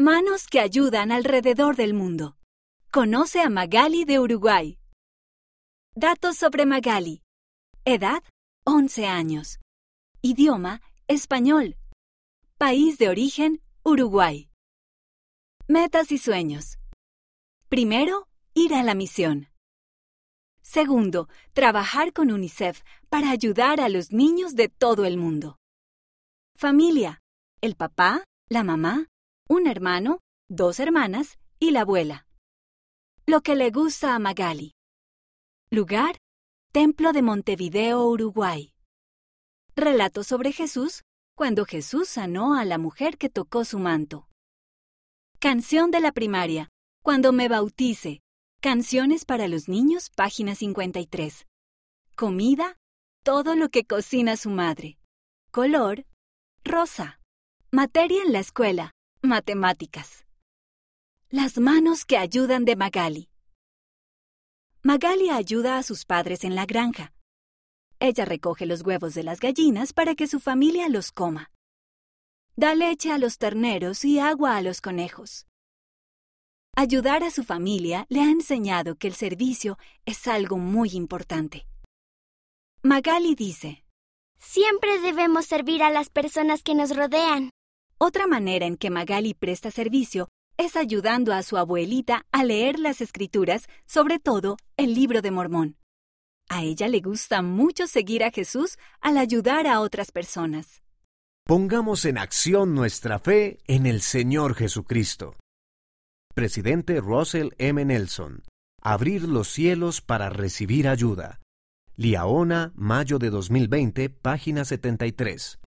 Manos que ayudan alrededor del mundo. Conoce a Magali de Uruguay. Datos sobre Magali. Edad, 11 años. Idioma, español. País de origen, Uruguay. Metas y sueños. Primero, ir a la misión. Segundo, trabajar con UNICEF para ayudar a los niños de todo el mundo. Familia. El papá, la mamá, un hermano, dos hermanas y la abuela. Lo que le gusta a Magali. Lugar. Templo de Montevideo, Uruguay. Relato sobre Jesús cuando Jesús sanó a la mujer que tocó su manto. Canción de la primaria. Cuando me bautice. Canciones para los niños, página 53. Comida. Todo lo que cocina su madre. Color. Rosa. Materia en la escuela. Matemáticas. Las manos que ayudan de Magali. Magali ayuda a sus padres en la granja. Ella recoge los huevos de las gallinas para que su familia los coma. Da leche a los terneros y agua a los conejos. Ayudar a su familia le ha enseñado que el servicio es algo muy importante. Magali dice, Siempre debemos servir a las personas que nos rodean. Otra manera en que Magali presta servicio es ayudando a su abuelita a leer las escrituras, sobre todo el libro de Mormón. A ella le gusta mucho seguir a Jesús al ayudar a otras personas. Pongamos en acción nuestra fe en el Señor Jesucristo. Presidente Russell M. Nelson. Abrir los cielos para recibir ayuda. Liaona, mayo de 2020, página 73.